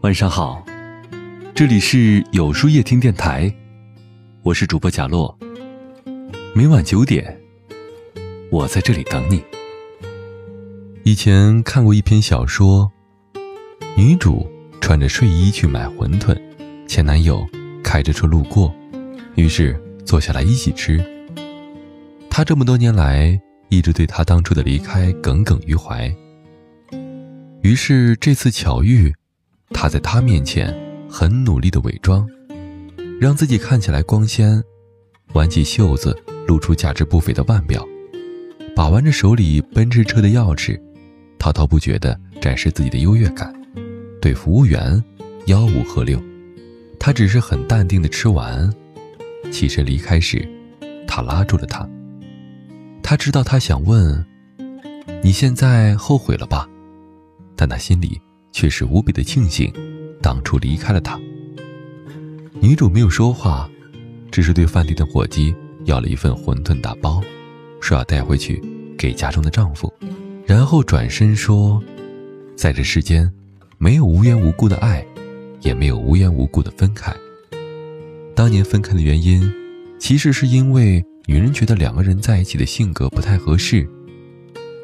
晚上好，这里是有书夜听电台，我是主播贾洛。每晚九点，我在这里等你。以前看过一篇小说，女主穿着睡衣去买馄饨，前男友开着车路过，于是坐下来一起吃。他这么多年来一直对他当初的离开耿耿于怀，于是这次巧遇。他在他面前很努力的伪装，让自己看起来光鲜，挽起袖子露出价值不菲的腕表，把玩着手里奔驰车的钥匙，滔滔不绝地展示自己的优越感，对服务员吆五喝六。他只是很淡定地吃完，起身离开时，他拉住了他。他知道他想问：“你现在后悔了吧？”但他心里。却是无比的庆幸，当初离开了他。女主没有说话，只是对饭店的伙计要了一份馄饨打包，说要带回去给家中的丈夫，然后转身说：“在这世间，没有无缘无故的爱，也没有无缘无故的分开。当年分开的原因，其实是因为女人觉得两个人在一起的性格不太合适，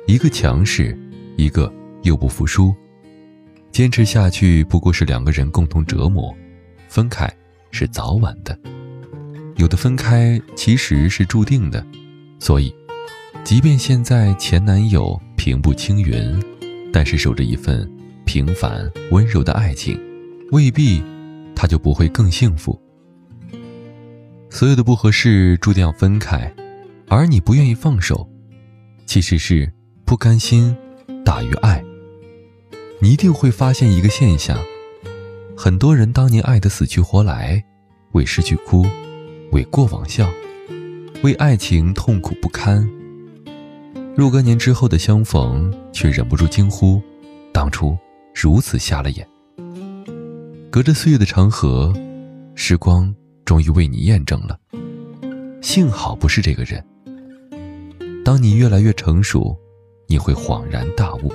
一个强势，一个又不服输。”坚持下去不过是两个人共同折磨，分开是早晚的。有的分开其实是注定的，所以，即便现在前男友平步青云，但是守着一份平凡温柔的爱情，未必他就不会更幸福。所有的不合适注定要分开，而你不愿意放手，其实是不甘心大于爱。你一定会发现一个现象：很多人当年爱得死去活来，为失去哭，为过往笑，为爱情痛苦不堪。若干年之后的相逢，却忍不住惊呼：当初如此瞎了眼。隔着岁月的长河，时光终于为你验证了，幸好不是这个人。当你越来越成熟，你会恍然大悟。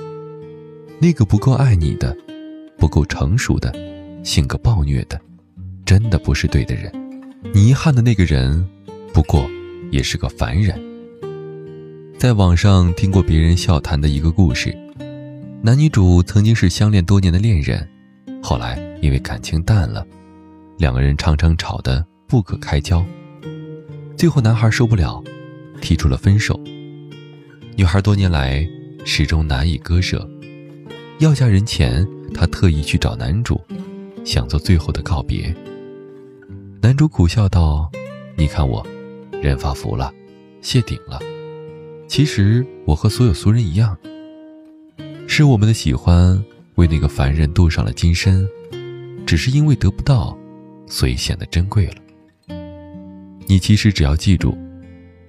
那个不够爱你的、不够成熟的、性格暴虐的，真的不是对的人。你遗憾的那个人，不过也是个凡人。在网上听过别人笑谈的一个故事：男女主曾经是相恋多年的恋人，后来因为感情淡了，两个人常常吵得不可开交。最后男孩受不了，提出了分手。女孩多年来始终难以割舍。要嫁人前，她特意去找男主，想做最后的告别。男主苦笑道：“你看我，人发福了，谢顶了。其实我和所有俗人一样，是我们的喜欢为那个凡人镀上了金身，只是因为得不到，所以显得珍贵了。你其实只要记住，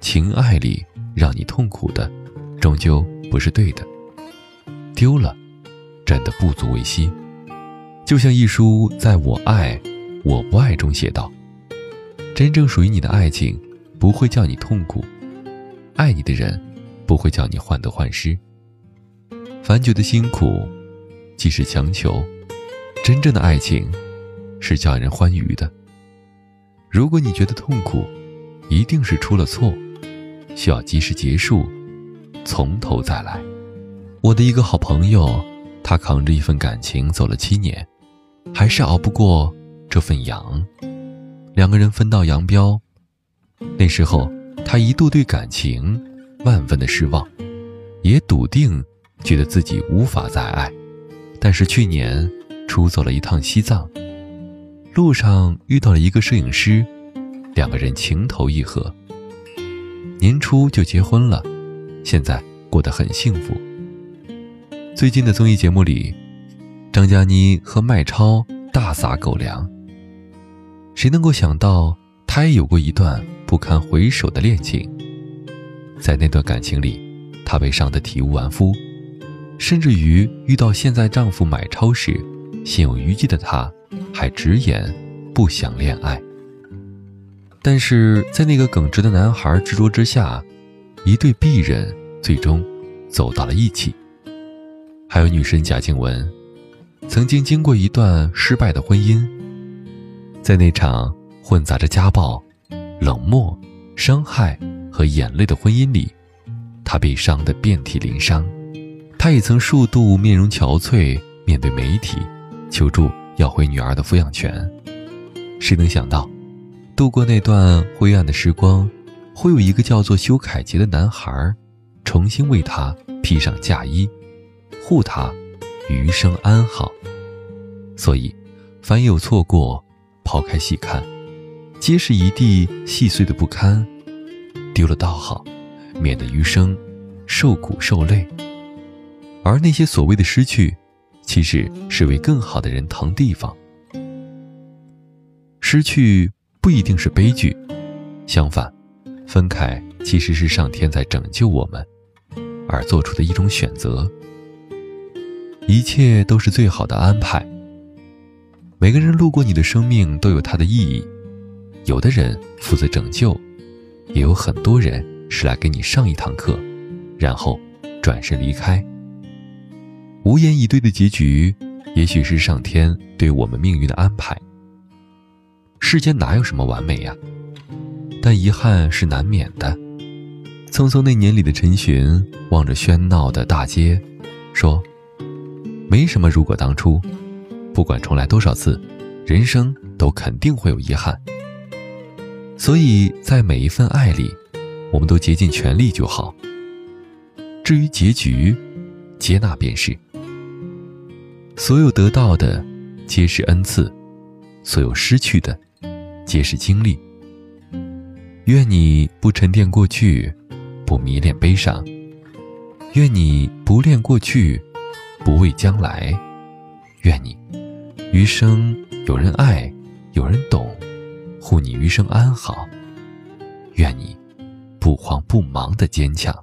情爱里让你痛苦的，终究不是对的。丢了。”真的不足为惜，就像一书在我爱我不爱中写道：“真正属于你的爱情，不会叫你痛苦；爱你的人，不会叫你患得患失。凡觉得辛苦，即是强求；真正的爱情，是叫人欢愉的。如果你觉得痛苦，一定是出了错，需要及时结束，从头再来。”我的一个好朋友。他扛着一份感情走了七年，还是熬不过这份阳。两个人分道扬镳。那时候，他一度对感情万分的失望，也笃定觉得自己无法再爱。但是去年出走了一趟西藏，路上遇到了一个摄影师，两个人情投意合。年初就结婚了，现在过得很幸福。最近的综艺节目里，张嘉倪和麦超大撒狗粮。谁能够想到，她也有过一段不堪回首的恋情？在那段感情里，她被伤得体无完肤，甚至于遇到现在丈夫买超时，心有余悸的她，还直言不想恋爱。但是在那个耿直的男孩执着之下，一对璧人最终走到了一起。还有女神贾静雯，曾经经过一段失败的婚姻，在那场混杂着家暴、冷漠、伤害和眼泪的婚姻里，她被伤得遍体鳞伤。她也曾数度面容憔悴，面对媒体求助要回女儿的抚养权。谁能想到，度过那段灰暗的时光，会有一个叫做修凯杰的男孩，重新为她披上嫁衣。护他，余生安好。所以，凡有错过，抛开细看，皆是一地细碎的不堪。丢了倒好，免得余生受苦受累。而那些所谓的失去，其实是为更好的人腾地方。失去不一定是悲剧，相反，分开其实是上天在拯救我们而做出的一种选择。一切都是最好的安排。每个人路过你的生命都有它的意义，有的人负责拯救，也有很多人是来给你上一堂课，然后转身离开。无言以对的结局，也许是上天对我们命运的安排。世间哪有什么完美呀？但遗憾是难免的。匆匆那年里的陈寻望着喧闹的大街，说。没什么，如果当初，不管重来多少次，人生都肯定会有遗憾。所以在每一份爱里，我们都竭尽全力就好。至于结局，接纳便是。所有得到的，皆是恩赐；所有失去的，皆是经历。愿你不沉淀过去，不迷恋悲伤；愿你不恋过去。不畏将来，愿你余生有人爱，有人懂，护你余生安好。愿你不慌不忙的坚强。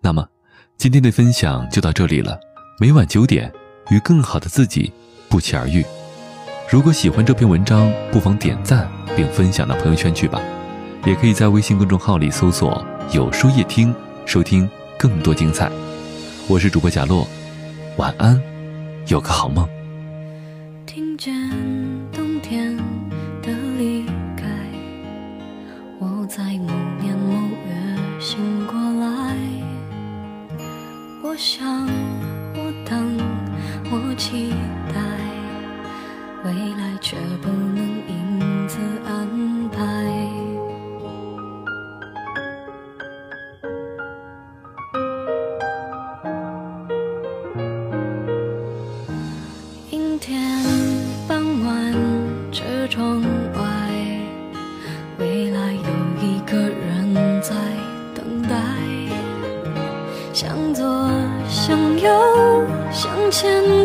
那么，今天的分享就到这里了。每晚九点，与更好的自己不期而遇。如果喜欢这篇文章，不妨点赞并分享到朋友圈去吧。也可以在微信公众号里搜索“有书夜听”。收听更多精彩，我是主播贾洛，晚安，有个好梦。听见冬天的离开，我在某年某月醒过来。我想，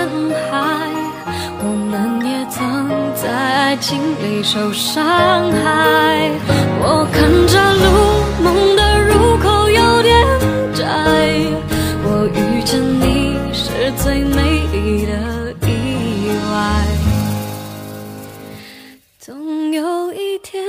人海我们也曾在爱情里受伤害我看着路梦的入口有点窄我遇见你是最美丽的意外。总有一天